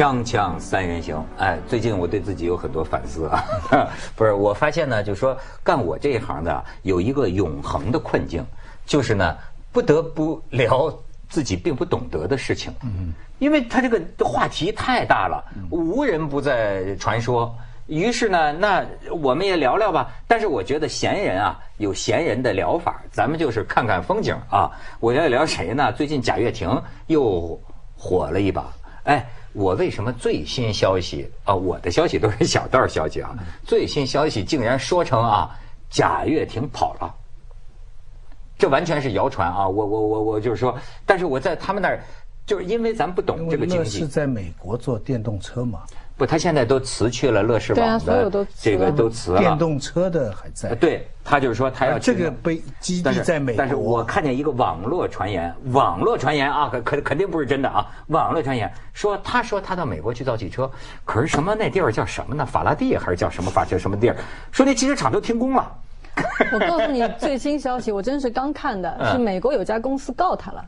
锵锵三人行，哎，最近我对自己有很多反思啊，不是，我发现呢，就是说干我这一行的有一个永恒的困境，就是呢，不得不聊自己并不懂得的事情，嗯，因为他这个话题太大了，无人不在传说。于是呢，那我们也聊聊吧。但是我觉得闲人啊，有闲人的聊法，咱们就是看看风景啊。我要聊谁呢？最近贾跃亭又火了一把。哎，我为什么最新消息啊？我的消息都是小道消息啊。最新消息竟然说成啊，贾跃亭跑了，这完全是谣传啊！我我我我就是说，但是我在他们那儿，就是因为咱不懂这个经济。是在美国做电动车嘛？不，他现在都辞去了乐视网的这个都辞了。电动车的还在。对他就是说他要这个被基地在美国。但是我看见一个网络传言，网络传言啊，可肯肯定不是真的啊。网络传言说，他说他到美国去造汽车，可是什么那地儿叫什么呢？法拉第还是叫什么法叫什么地儿？说那汽车厂都停工了。我告诉你最新消息，我真是刚看的，是美国有家公司告他了，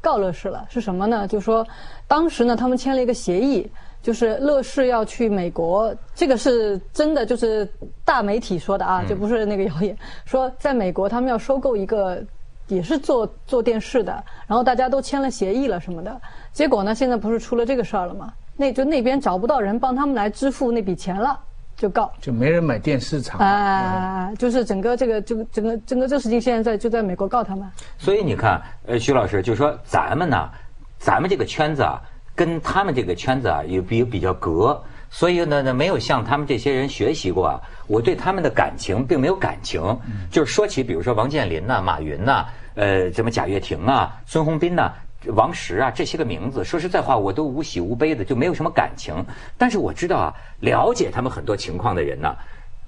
告乐视了。是什么呢？就说当时呢，他们签了一个协议。就是乐视要去美国，这个是真的，就是大媒体说的啊，就不是那个谣言。说在美国他们要收购一个，也是做做电视的，然后大家都签了协议了什么的。结果呢，现在不是出了这个事儿了吗？那就那边找不到人帮他们来支付那笔钱了，就告。就没人买电视厂。啊，就是整个这个这个整个整个这事情现在在就在美国告他们。所以你看，呃，徐老师就说咱们呢，咱们这个圈子啊。跟他们这个圈子啊有比比较隔，所以呢呢没有向他们这些人学习过啊。我对他们的感情并没有感情，就是说起比如说王健林呐、马云呐、呃什么贾跃亭啊、孙宏斌呐、王石啊这些个名字，说实在话我都无喜无悲的，就没有什么感情。但是我知道啊，了解他们很多情况的人呢。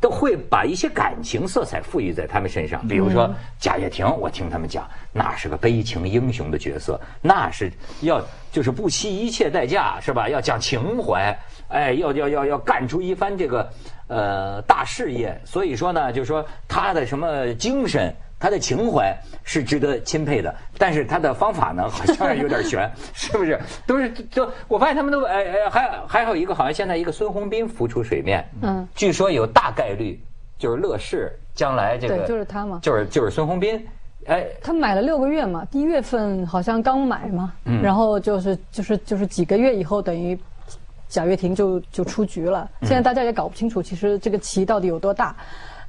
都会把一些感情色彩赋予在他们身上，比如说贾跃亭，我听他们讲，那是个悲情英雄的角色，那是要就是不惜一切代价，是吧？要讲情怀，哎，要要要要干出一番这个呃大事业。所以说呢，就是说他的什么精神。他的情怀是值得钦佩的，但是他的方法呢，好像有点悬，是不是？都是就我发现他们都哎哎，还还有一个好像现在一个孙宏斌浮出水面，嗯，据说有大概率就是乐视将来这个就是他嘛，就是就是孙宏斌，哎，他买了六个月嘛，一月份好像刚买嘛，嗯，然后就是就是就是几个月以后等于贾跃亭就就出局了，现在大家也搞不清楚其实这个棋到底有多大。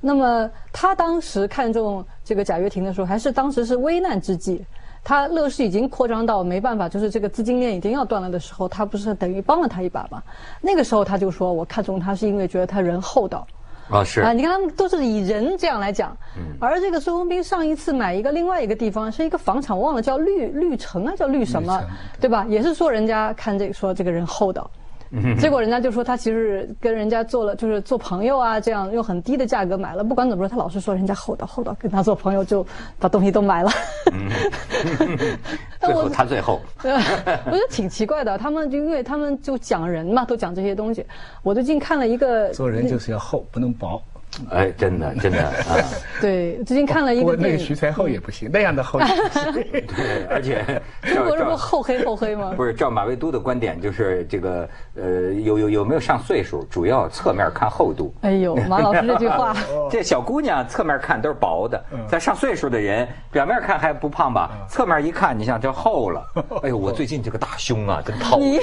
那么他当时看中这个贾跃亭的时候，还是当时是危难之际，他乐视已经扩张到没办法，就是这个资金链已经要断了的时候，他不是等于帮了他一把吗？那个时候他就说，我看中他是因为觉得他人厚道。啊是啊，你看他们都是以人这样来讲，而这个孙宏斌上一次买一个另外一个地方是一个房产，忘了叫绿绿城啊，叫绿什么，对吧？也是说人家看这个说这个人厚道。结果人家就说他其实跟人家做了，就是做朋友啊，这样用很低的价格买了。不管怎么说，他老是说人家厚道厚道，跟他做朋友就把东西都买了。最后他最后，我觉得挺奇怪的。他们就因为他们就讲人嘛，都讲这些东西。我最近看了一个，做人就是要厚，不能薄。哎，真的，真的啊！对，最近看了一个那个徐才厚也不行，那样的厚。对，而且 中国这不厚黑厚黑吗？不是，照马未都的观点，就是这个呃，有有有没有上岁数，主要侧面看厚度。哎呦，马老师这句话，这小姑娘侧面看都是薄的，在上岁数的人表面看还不胖吧？侧面一看，你像这厚了。哎呦，我最近这个大胸啊，真讨厌，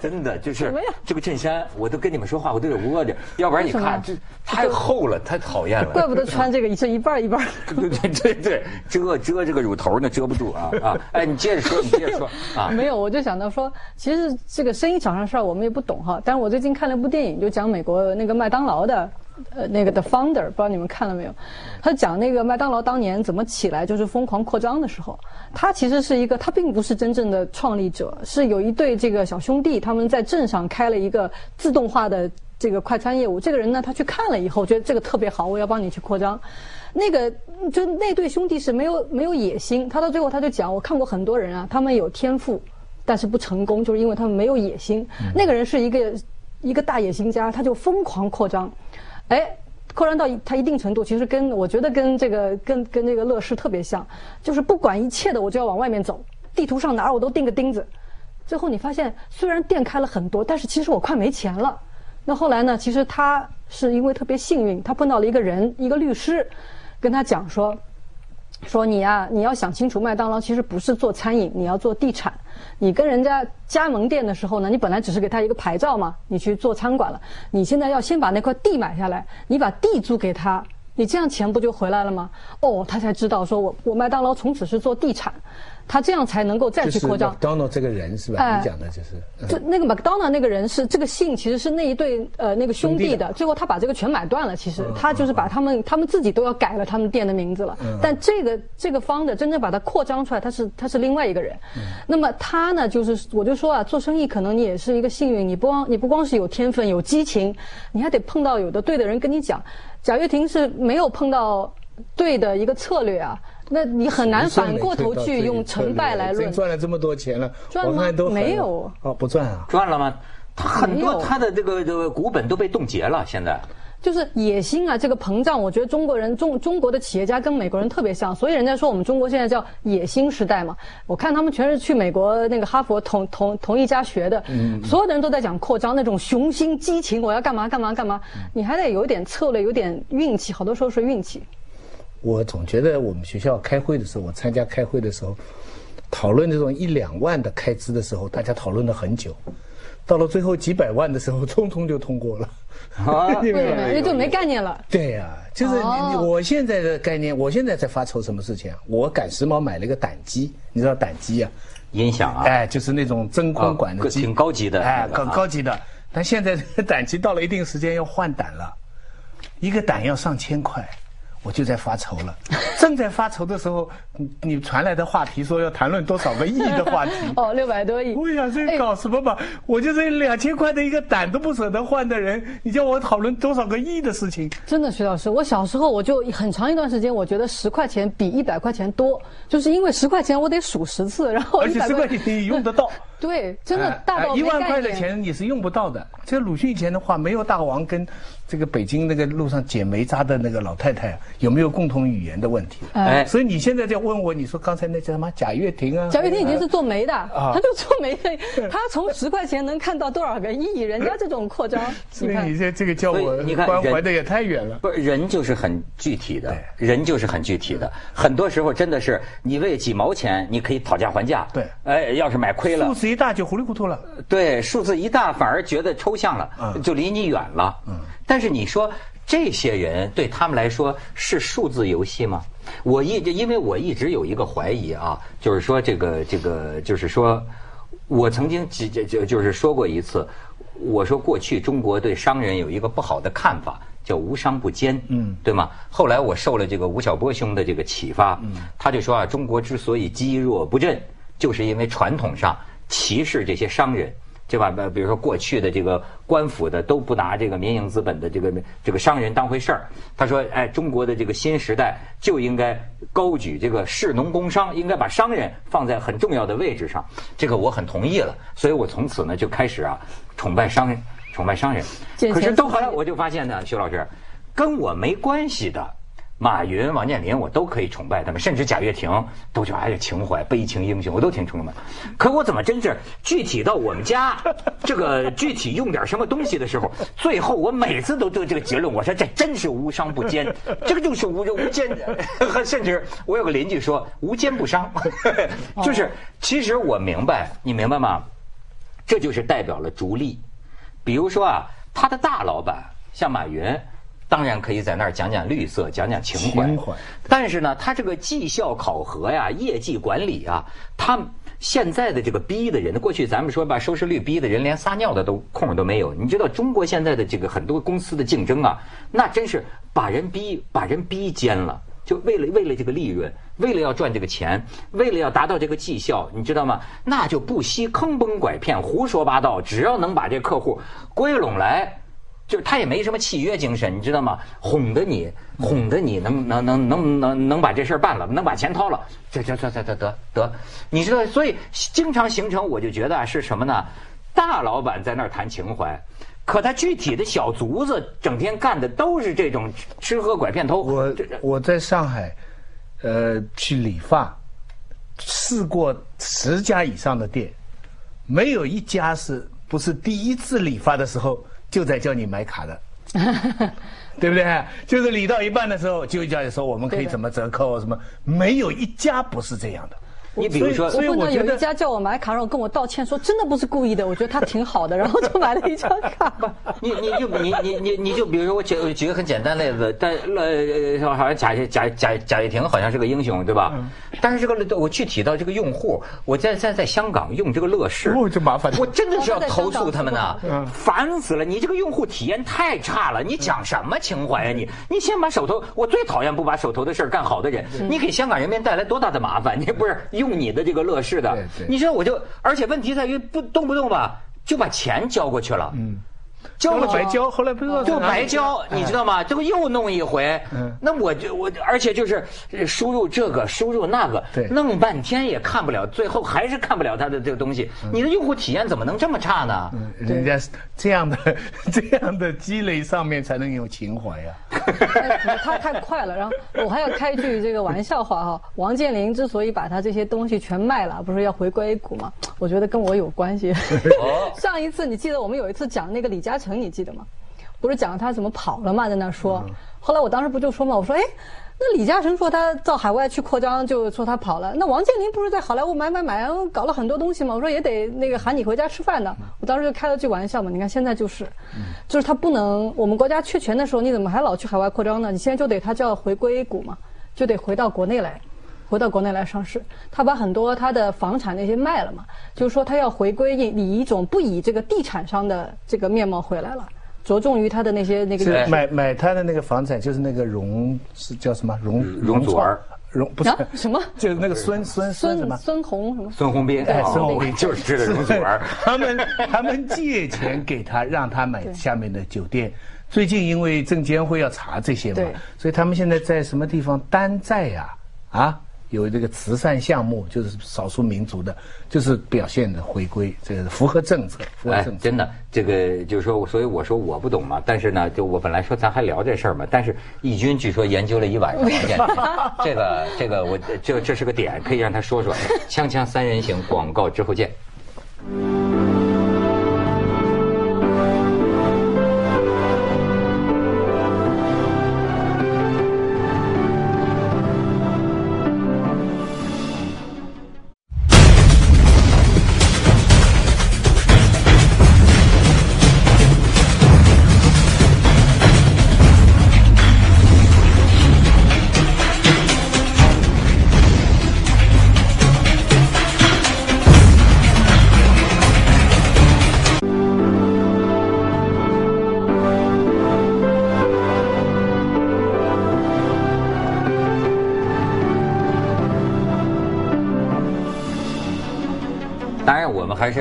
真的就是这个衬衫，我都跟你们说话，我都得窝着，要不然你看这太厚。够了，太讨厌了。怪不得穿这个这一半一半。对对对对，遮遮这个乳头呢，遮不住啊啊！哎，你接着说，你接着说啊。没有，我就想到说，其实这个生意场上事儿我们也不懂哈。但是我最近看了部电影，就讲美国那个麦当劳的，呃，那个的 founder，不知道你们看了没有？他讲那个麦当劳当年怎么起来，就是疯狂扩张的时候，他其实是一个，他并不是真正的创立者，是有一对这个小兄弟，他们在镇上开了一个自动化的。这个快餐业务，这个人呢，他去看了以后，觉得这个特别好，我要帮你去扩张。那个就那对兄弟是没有没有野心，他到最后他就讲，我看过很多人啊，他们有天赋，但是不成功，就是因为他们没有野心。那个人是一个一个大野心家，他就疯狂扩张，哎，扩张到他一定程度，其实跟我觉得跟这个跟跟那个乐视特别像，就是不管一切的，我就要往外面走，地图上哪儿我都钉个钉子。最后你发现虽然店开了很多，但是其实我快没钱了。那后来呢？其实他是因为特别幸运，他碰到了一个人，一个律师，跟他讲说。说你呀，你要想清楚，麦当劳其实不是做餐饮，你要做地产。你跟人家加盟店的时候呢，你本来只是给他一个牌照嘛，你去做餐馆了。你现在要先把那块地买下来，你把地租给他。你这样钱不就回来了吗？哦，他才知道说，我我麦当劳从此是做地产，他这样才能够再去扩张。麦当劳这个人是吧？你讲的就是。就那个麦当劳那个人是这个姓，其实是那一对呃那个兄弟的。最后他把这个全买断了，其实他就是把他们他们自己都要改了他们店的名字了。但这个这个方的真正把它扩张出来，他是他是另外一个人。那么他呢，就是我就说啊，做生意可能你也是一个幸运，你不光你不光是有天分有激情，你还得碰到有的对的人跟你讲。贾跃亭是没有碰到对的一个策略啊，那你很难反过头去用成败来论。赚了这么多钱了，赚吗？没有哦，不赚啊？赚了吗？他很多他的这个这个股本都被冻结了，现在。就是野心啊，这个膨胀，我觉得中国人中中国的企业家跟美国人特别像，所以人家说我们中国现在叫野心时代嘛。我看他们全是去美国那个哈佛同同同一家学的，所有的人都在讲扩张，那种雄心激情，我要干嘛干嘛干嘛。你还得有点策略，有点运气，好多时候是运气。我总觉得我们学校开会的时候，我参加开会的时候，讨论这种一两万的开支的时候，大家讨论了很久。到了最后几百万的时候，通通就通过了，啊，因为就没概念了。对呀，就是我现在的概念，我现在在发愁什么事情啊？我赶时髦买了一个胆机，你知道胆机啊？音响啊？哎，就是那种真空管的机，挺高级的，哎，很高级的。但现在胆机到了一定时间要换胆了，一个胆要上千块。我就在发愁了，正在发愁的时候，你你传来的话题说要谈论多少个亿的话题。哦，六百多亿。我想这搞什么吧？我就是两千块的一个胆都不舍得换的人，你叫我讨论多少个亿的事情？真的，徐老师，我小时候我就很长一段时间，我觉得十块钱比一百块钱多，就是因为十块钱我得数十次，然后而且十块钱你用得到。对，真的大到一万块的钱你是用不到的。这鲁迅以前的话，没有大王跟这个北京那个路上捡煤渣的那个老太太有没有共同语言的问题。哎，所以你现在在问我，你说刚才那叫什么贾跃亭啊？贾跃亭已经是做煤的，他就做煤的，他从十块钱能看到多少个亿？人家这种扩张，所以你这这个叫我关怀的也太远了。不是人就是很具体的，人就是很具体的。很多时候真的是你为几毛钱你可以讨价还价。对，哎，要是买亏了。数字一大就糊里糊涂了，对，数字一大反而觉得抽象了，就离你远了。嗯，但是你说这些人对他们来说是数字游戏吗？我一因为我一直有一个怀疑啊，就是说这个这个就是说，我曾经就就就是说过一次，我说过去中国对商人有一个不好的看法，叫无商不奸，嗯，对吗？后来我受了这个吴晓波兄的这个启发，嗯，他就说啊，中国之所以积弱不振，就是因为传统上。歧视这些商人，对吧？比如说过去的这个官府的都不拿这个民营资本的这个这个商人当回事儿。他说：“哎，中国的这个新时代就应该高举这个士农工商，应该把商人放在很重要的位置上。”这个我很同意了，所以我从此呢就开始啊崇拜商人，崇拜商人。可是到后来我就发现呢，徐老师跟我没关系的。马云、王健林，我都可以崇拜他们，甚至贾跃亭，都觉得哎呀情怀、悲情英雄，我都挺崇拜。可我怎么真是 具体到我们家，这个具体用点什么东西的时候，最后我每次都得这个结论，我说这真是无商不奸，这个就是无无奸。甚至我有个邻居说无奸不商，就是其实我明白，你明白吗？这就是代表了逐利。比如说啊，他的大老板像马云。当然可以在那儿讲讲绿色，讲讲情怀。但是呢，他这个绩效考核呀、业绩管理啊，他现在的这个逼的人，过去咱们说把收视率逼的人连撒尿的都空都没有。你知道中国现在的这个很多公司的竞争啊，那真是把人逼把人逼尖了，就为了为了这个利润，为了要赚这个钱，为了要达到这个绩效，你知道吗？那就不惜坑蒙拐骗、胡说八道，只要能把这客户归拢来。就是他也没什么契约精神，你知道吗？哄得你，哄得你能能能能能能把这事儿办了，能把钱掏了，这这这这得得得，你知道，所以经常形成，我就觉得啊是什么呢？大老板在那儿谈情怀，可他具体的小卒子整天干的都是这种吃喝拐骗偷。我我在上海，呃，去理发，试过十家以上的店。没有一家是不是第一次理发的时候就在叫你买卡的，对不对？就是理到一半的时候就叫你说我们可以怎么折扣什么，没有一家不是这样的。你比如说我碰到有一家叫我买卡，然后跟我道歉说真的不是故意的，我觉得他挺好的，然后就买了一张卡。你你就你你你你就比如说我举我举个很简单例子，但呃好像贾贾贾贾跃亭好像是个英雄对吧？但是这个我具体到这个用户，我在在在香港用这个乐视，哦这麻烦我真的是要投诉他们呢嗯，烦死了！你这个用户体验太差了，你讲什么情怀呀你？你先把手头，我最讨厌不把手头的事儿干好的人，你给香港人民带来多大的麻烦？你不是用你的这个乐视的。你说我就，而且问题在于不动不动吧就把钱交过去了，嗯，交了白交，后来不知道就白交，你知道吗？这不又弄一回嗯，那我就我，而且就是呃输入这个，输入那个对，弄半天也看不了，最后还是看不了他的这个东西。你的用户体验怎么能这么差呢？人家这样的这样的积累上面才能有情怀呀、太他太快了，然后我还要开一句这个玩笑话哈。王健林之所以把他这些东西全卖了，不是要回归 A 股吗？我觉得跟我有关系。哦 上一次你记得我们有一次讲那个李嘉诚，你记得吗？不是讲他怎么跑了嘛，在那说。后来我当时不就说嘛，我说哎。那李嘉诚说他到海外去扩张，就说他跑了。那王健林不是在好莱坞买买买，搞了很多东西吗？我说也得那个喊你回家吃饭的。我当时就开了句玩笑嘛。你看现在就是，就是他不能，我们国家缺钱的时候，你怎么还老去海外扩张呢？你现在就得他就要回归股嘛，就得回到国内来。回到国内来上市，他把很多他的房产那些卖了嘛，就是说他要回归以以一种不以这个地产商的这个面貌回来了，着重于他的那些那个是买买他的那个房产，就是那个容是叫什么？容容祖儿。容不是、啊？什么？就是那个孙孙孙什么？孙孙红什么？孙宏斌，哎，哦孙宏斌。就是这个容祖儿。他们他们借钱给他，让他买下面的酒店。最近因为证监会要查这些嘛，所以他们现在在什么地方？担债呀？啊，有这个慈善项目，就是少数民族的，就是表现的回归，这个符合政策，符合哎政，策。真的，这个就是说，所以我说我不懂嘛。但是呢，就我本来说咱还聊这事儿嘛，但是义军据说研究了一晚上 这个这个我这这是个点，可以让他说说。锵锵三人行，广告之后见。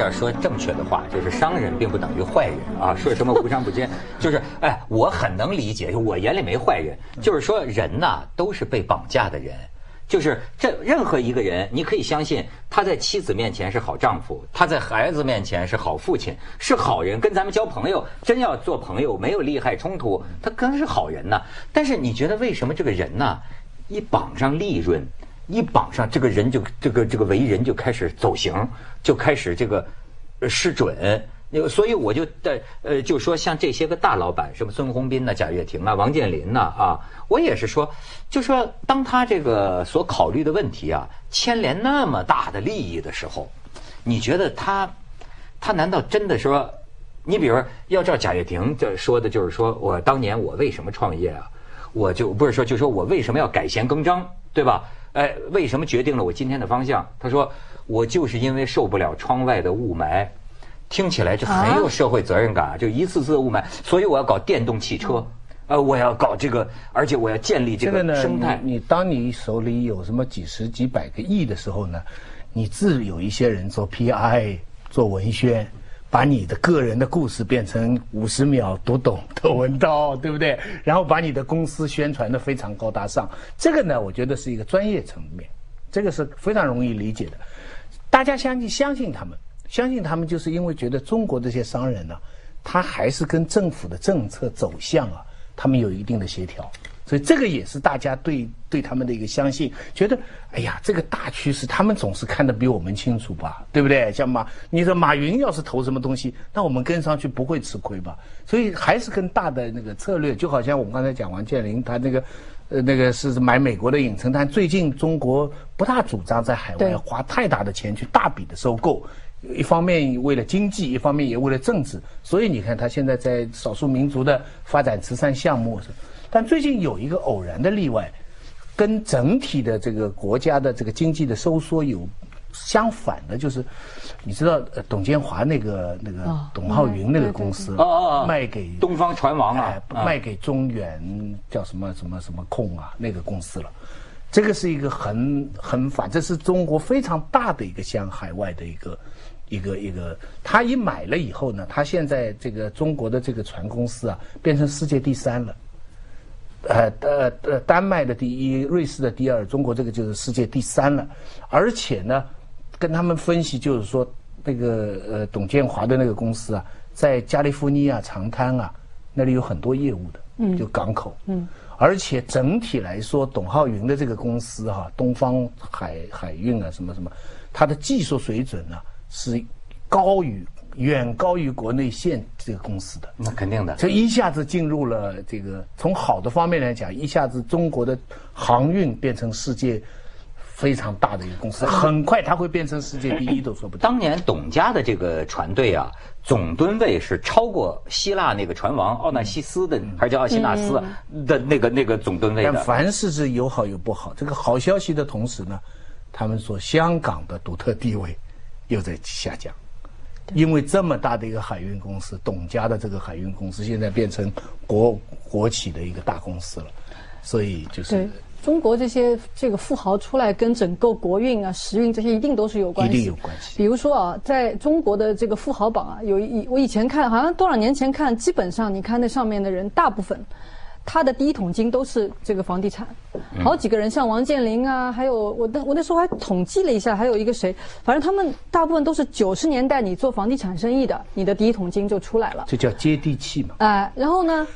要说正确的话，就是商人并不等于坏人啊。说什么无商不奸，就是哎，我很能理解，我眼里没坏人，就是说人呐都是被绑架的人。就是这任何一个人，你可以相信他在妻子面前是好丈夫，他在孩子面前是好父亲，是好人，跟咱们交朋友，真要做朋友，没有利害冲突，他更是好人呐。但是你觉得为什么这个人呐，一绑上利润？一绑上这个人就这个这个为人就开始走形，就开始这个失准。那，所以我就在呃，就说像这些个大老板，什么孙宏斌呐、贾跃亭啊、王健林呐啊，我也是说，就说当他这个所考虑的问题啊，牵连那么大的利益的时候，你觉得他，他难道真的说，你比如要照贾跃亭这说的，就是说我当年我为什么创业啊？我就不是说，就说我为什么要改弦更张，对吧？哎，为什么决定了我今天的方向？他说，我就是因为受不了窗外的雾霾，听起来这很有社会责任感啊，就一次次的雾霾，所以我要搞电动汽车，呃，我要搞这个，而且我要建立这个生态。你你当你手里有什么几十几百个亿的时候呢，你自有一些人做 PI 做文宣，把你的个人的故事变成五十秒读懂的文道，对不对？然后把你的公司宣传的非常高大上，这个呢，我觉得是一个专业层面，这个是非常容易理解的。大家相信相信他们，相信他们，就是因为觉得中国这些商人呢、他还是跟政府的政策走向啊，他们有一定的协调。所以这个也是大家对对他们的一个相信，觉得哎呀，这个大趋势他们总是看得比我们清楚吧，对不对？像马，你说马云要是投什么东西，那我们跟上去不会吃亏吧？所以还是跟大的那个策略，就好像我们刚才讲王健林他那个，呃，那个是买美国的影城，但最近中国不大主张在海外花太大的钱去大笔的收购。一方面为了经济，一方面也为了政治，所以你看他现在在少数民族的发展慈善项目，但最近有一个偶然的例外，跟整体的这个国家的这个经济的收缩有相反的，就是你知道呃董建华那个那个哦董浩云那个公司卖给东方船王啊哎，卖给中远叫什么什么什么控啊那个公司了。这个是一个很很反，正是中国非常大的一个向海外的一个一个一个。他一买了以后呢，他现在这个中国的这个船公司啊，变成世界第三了。呃呃呃，丹麦的第一，瑞士的第二，中国这个就是世界第三了。而且呢，跟他们分析就是说，那个呃董建华的那个公司啊，在加利福尼亚长滩啊那里有很多业务的，嗯，就港口，嗯，而且整体来说，董浩云的这个公司哈、东方海海运啊什么什么，它的技术水准呢、是高于远高于国内现这个公司的。那肯定的。这一下子进入了这个，从好的方面来讲，一下子中国的航运变成世界非常大的一个公司，很快它会变成世界第一都说不定。当年董家的这个船队啊，总吨位是超过希腊那个船王奥纳西斯的，还是叫奥西纳斯的那个那个总吨位但的。凡事是有好有不好，这个好消息的同时呢，他们说香港的独特地位又在下降。因为这么大的一个海运公司，董家的这个海运公司现在变成国国企的一个大公司了，所以就是。中国这些这个富豪出来跟整个国运啊、时运这些一定都是有关系，一定有关系。比如说啊，在中国的这个富豪榜啊，有一我以前看好像多少年前看，基本上你看那上面的人，大部分他的第一桶金都是这个房地产，好几个人，像王健林啊，还有我那我那时候还统计了一下，还有一个谁，反正他们大部分都是九十年代你做房地产生意的，你的第一桶金就出来了。这叫接地气嘛。哎，然后呢，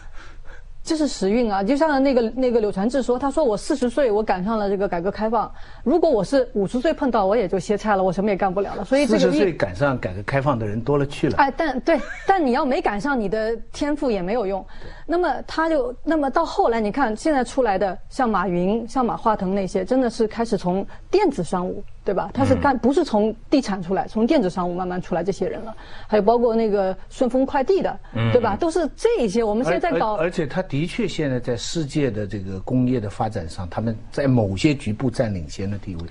这是时运啊，就像那个那个柳传志说，他说我四十岁我赶上了这个改革开放，如果我是五十岁碰到，我也就歇菜了，我什么也干不了了。所以四十岁，赶上改革开放的人多了去了。哎，但对，但你要没赶上，你的天赋也没有用。那么他就，那么到后来，你看现在出来的像马云、像马化腾那些，真的是开始从电子商务，对吧？他是干不是从地产出来，从电子商务慢慢出来这些人了。还有包括那个顺丰快递的，对吧？都是这些。我们现在在搞而且他的确现在在世界的这个工业的发展上，他们在某些局部占领先的地位，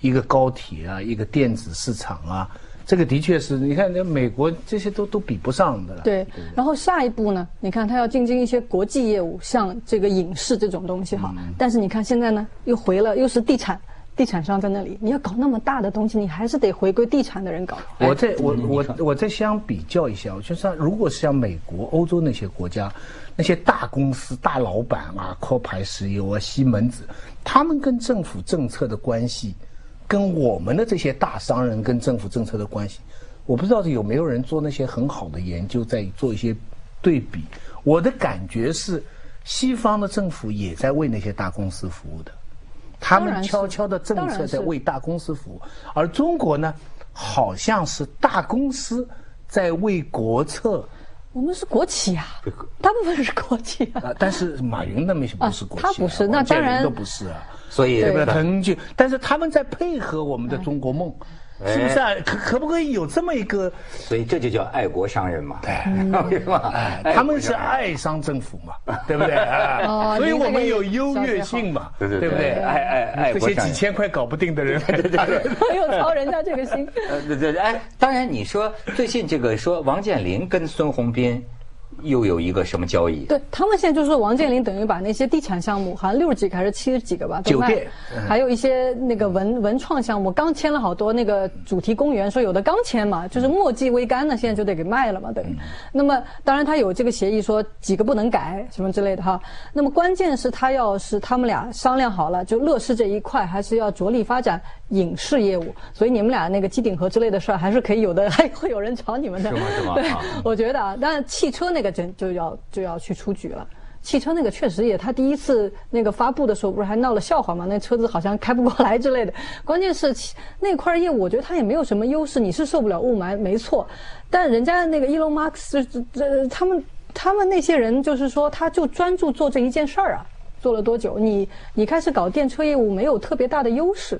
一个高铁啊，一个电子市场啊，这个的确是你看，那美国这些都都比不上的了。对，然后下一步呢？你看他要进军一些国际业务，像这个影视这种东西哈。但是你看现在呢，又回了，又是地产，地产商在那里，你要搞那么大的东西，你还是得回归地产的人搞。我再我我我再相比较一下，我就说，如果是像美国、欧洲那些国家，那些大公司、大老板啊，壳牌石油啊、西门子，他们跟政府政策的关系，跟我们的这些大商人跟政府政策的关系，我不知道有没有人做那些很好的研究，在做一些对比。我的感觉是，西方的政府也在为那些大公司服务的。他们悄悄的政策在为大公司服务，而中国呢，好像是大公司在为国策我们是国企啊，大部分是国企啊。啊，但是马云那没不是国企、啊，他不是那当然都不是啊，所以对不对？腾讯，但是他们在配合我们的中国梦，哎是不是啊？可可不可以有这么一个？所以这就叫爱国商人嘛，对 吧？哎，他们是爱商政府嘛，对不对？所以我们有优越性嘛，对对对不对？爱爱爱这些几国商人。千块搞不定的人，对对对。又 操人家这个心。呃，对对，哎，当然你说最近这个说王健林跟孙宏斌又有一个什么交易？对他们现在就是说，王健林等于把那些地产项目，好像六十几个还是七十几个吧，酒店嗯还有一些那个文文创项目，刚签了好多那个主题公园，说有的刚签嘛，就是墨迹未干呢，现在就得给卖了嘛，等嗯于。那么当然他有这个协议，说几个不能改什么之类的哈。那么关键是他要是他们俩商量好了，就乐视这一块还是要着力发展影视业务，所以你们俩那个机顶盒之类的事儿还是可以有的，还会有人找你们的。是吗是吗对啊，我觉得啊，但是汽车那个真就要就要去出局了。汽车那个确实也，他第一次那个发布的时候不是还闹了笑话吗？那车子好像开不过来之类的。关键是那块业务，我觉得他也没有什么优势。你是受不了雾霾，没错，但人家那个伊隆马斯这这他们他们那些人就是说，他就专注做这一件事儿啊。做了多久？你你开始搞电车业务，没有特别大的优势。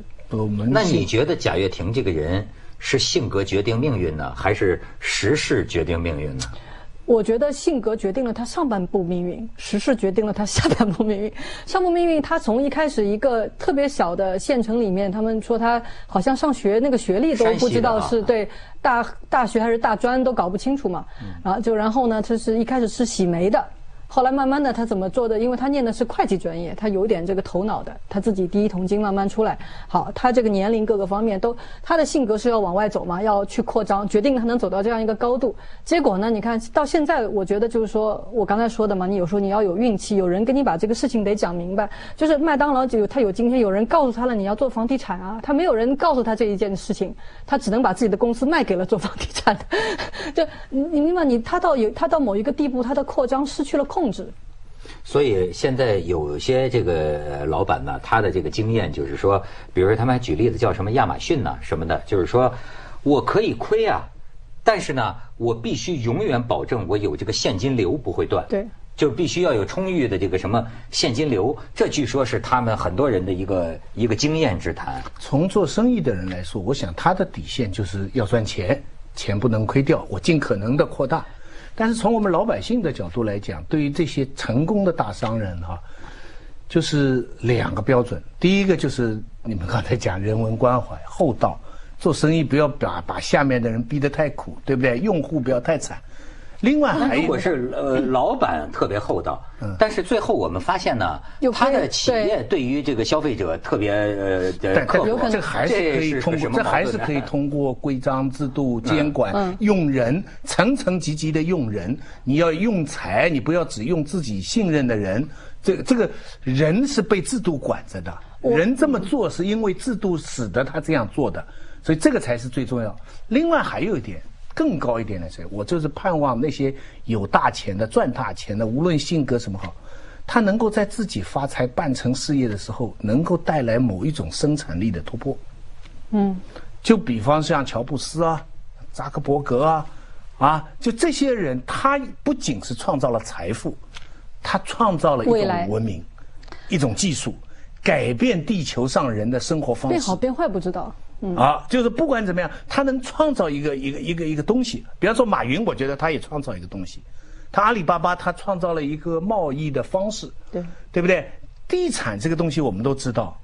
那你觉得贾跃亭这个人是性格决定命运呢，还是时势决定命运呢？我觉得性格决定了他上半部命运，时势决定了他下半部命运。上部命运，他从一开始一个特别小的县城里面，他们说他好像上学那个学历都不知道是对大大学还是大专都搞不清楚嘛。然后就然后呢，他是一开始是洗煤的。后来慢慢的，他怎么做的？因为他念的是会计专业，他有点这个头脑的，他自己第一桶金慢慢出来。好，他这个年龄各个方面都，他的性格是要往外走嘛，要去扩张，决定他能走到这样一个高度。结果呢，你看到现在，我觉得就是说我刚才说的嘛，你有时候你要有运气，有人跟你把这个事情得讲明白。就是麦当劳就有他有今天，有人告诉他了你要做房地产啊，他没有人告诉他这一件事情，他只能把自己的公司卖给了做房地产的。就你你明白，你他到有他到某一个地步，他的扩张失去了。控制，所以现在有些这个老板呢，他的这个经验就是说，比如说他们还举例子叫什么亚马逊呐什么的，就是说我可以亏啊，但是呢，我必须永远保证我有这个现金流不会断，对，就必须要有充裕的这个什么现金流，这据说是他们很多人的一个一个经验之谈。从做生意的人来说，我想他的底线就是要赚钱，钱不能亏掉，我尽可能的扩大。但是从我们老百姓的角度来讲，对于这些成功的大商人哈，就是两个标准。第一个就是你们刚才讲人文关怀、厚道，做生意不要把把下面的人逼得太苦，对不对？用户不要太惨。另外还有，如果是呃老板特别厚道，但是最后我们发现呢，他的企业对。于这个消费者特别呃刻薄，这还是可以通过，这还是可以通过规章制度监管，用人层层级级的用人，你要用才，你不要只用自己信任的人，这这个人是被制度管着的，人这么做是因为制度使得他这样做的，所以这个才是最重要。另外还有一点。更高一点的谁，我就是盼望那些有大钱的、赚大钱的，无论性格什么好，他能够在自己发财、办成事业的时候，能够带来某一种生产力的突破。嗯，就比方像乔布斯啊、扎克伯格啊，啊，就这些人，他不仅是创造了财富，他创造了一种文明、一种技术，改变地球上人的生活方式。变好变坏不知道。啊，就是不管怎么样，他能创造一个一个一个一个东西。比方说马云，我觉得他也创造一个东西。他阿里巴巴，他创造了一个贸易的方式，对对不对？地产这个东西我们都知道，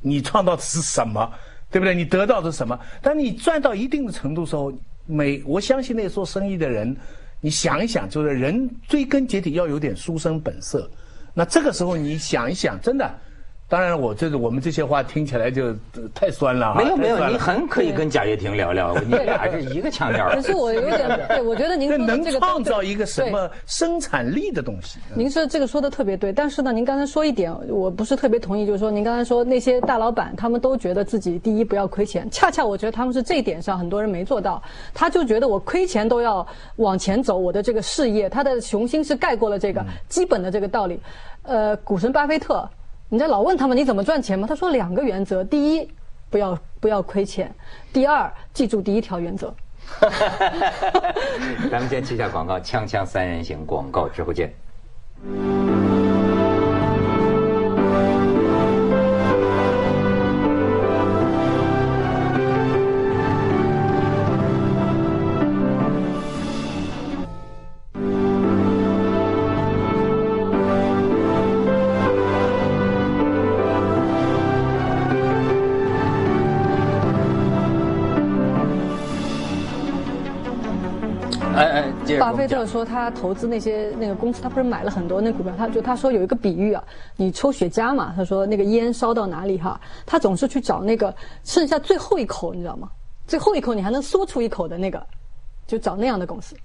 你创造的是什么，对不对？你得到的是什么？当你赚到一定的程度时候，每我相信那些做生意的人，你想一想，就是人追根结底要有点书生本色。那这个时候你想一想，真的。当然，我这个我们这些话听起来就太酸了。没有没有，你很可以跟贾跃亭聊聊，你俩是一个腔调。可是我有点，对，我觉得您说能创造一个什么生产力的东西？您是这个说的特别对，但是呢，您刚才说一点，我不是特别同意，就是说您刚才说那些大老板他们都觉得自己第一不要亏钱，恰恰我觉得他们是这一点上很多人没做到，他就觉得我亏钱都要往前走，我的这个事业，他的雄心是盖过了这个基本的这个道理。呃，股神巴菲特。你在老问他们你怎么赚钱吗？他说两个原则：第一，不要不要亏钱；第二，记住第一条原则。咱们先记下广告，锵锵三人行广告之后见。巴菲特说他投资那些那个公司，他不是买了很多那股票，他就他说有一个比喻啊，你抽雪茄嘛，他说那个烟烧到哪里哈，他总是去找那个剩下最后一口，你知道吗？最后一口你还能嗦出一口的那个，就找那样的公司。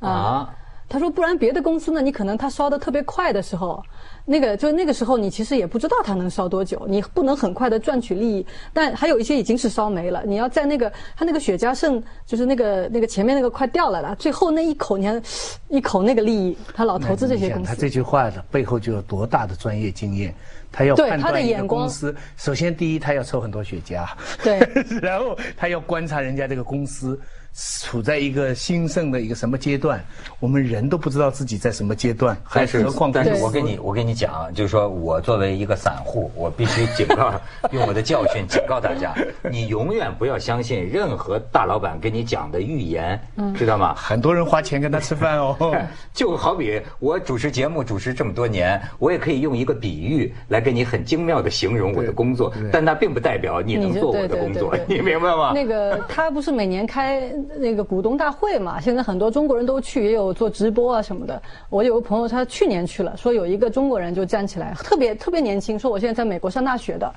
啊，他说不然别的公司呢，你可能它烧的特别快的时候，那个就那个时候你其实也不知道它能烧多久，你不能很快的赚取利益。但还有一些已经是烧没了，你要在那个它那个雪茄剩就是那个那个前面那个快掉了了，最后那一口你看一口那个利益，他老投资这些公司。他这句话的背后就有多大的专业经验。他要判断一个公司，首先第一，他要抽很多雪茄，对，然后他要观察人家这个公司。处在一个兴盛的一个什么阶段，我们人都不知道自己在什么阶段，还是何况？但是我跟你，我跟你讲，就是说我作为一个散户，我必须警告，用我的教训警告大家：你永远不要相信任何大老板给你讲的预言，知道吗？很多人花钱跟他吃饭哦。就好比我主持节目主持这么多年，我也可以用一个比喻来跟你很精妙的形容我的工作，但那并不代表你能做我的工作，你明白吗？那个他不是每年开。那个股东大会嘛，现在很多中国人都去，也有做直播啊什么的。我有个朋友，他去年去了，说有一个中国人就站起来，特别特别年轻，说我现在在美国上大学的，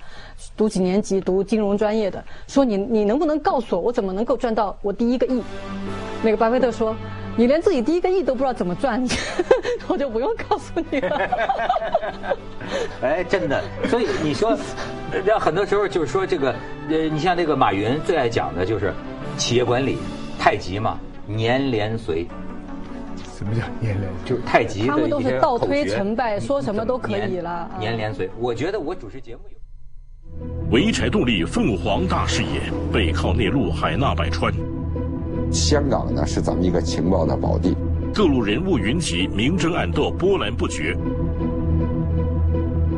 读几年级，读金融专业的，说你你能不能告诉我，我怎么能够赚到我第一个亿？那个巴菲特说，你连自己第一个亿都不知道怎么赚，我就不用告诉你了。哎，真的，所以你说，那很多时候就是说这个，呃，你像那个马云最爱讲的就是。企业管理，太极嘛，年连随。什么叫年连？就是太极他们都是倒推成败，说什么都可以了。年连随，我觉得我主持节目有。潍柴动力凤凰大视野，背靠内陆海纳百川。香港呢是咱们一个情报的宝地，各路人物云集，明争暗斗，波澜不绝。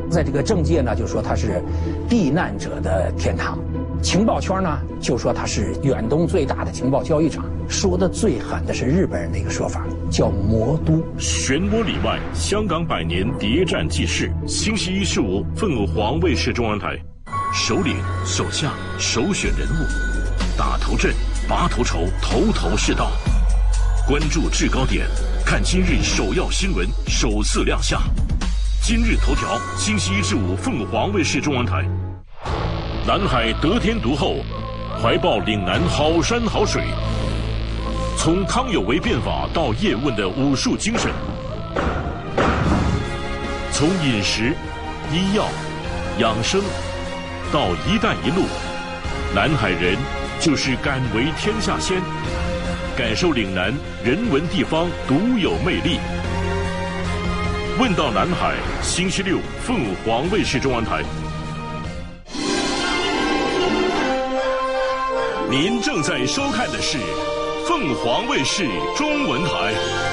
在这个政界呢，就说它是避难者的天堂。情报圈呢，就说它是远东最大的情报交易场。说的最狠的是日本人的一个说法，叫“魔都”。漩涡里外，香港百年谍战记事。星期一十五，凤凰卫视中央台。首领、手下、首选人物，打头阵、拔头筹，头头是道。关注制高点，看今日首要新闻，首次亮相。今日头条，星期一至五，凤凰卫视中文台。南海得天独厚，怀抱岭南好山好水。从康有为变法到叶问的武术精神，从饮食、医药、养生到“一带一路”，南海人就是敢为天下先，感受岭南人文地方独有魅力。问到南海，星期六凤凰卫视中文台。您正在收看的是凤凰卫视中文台。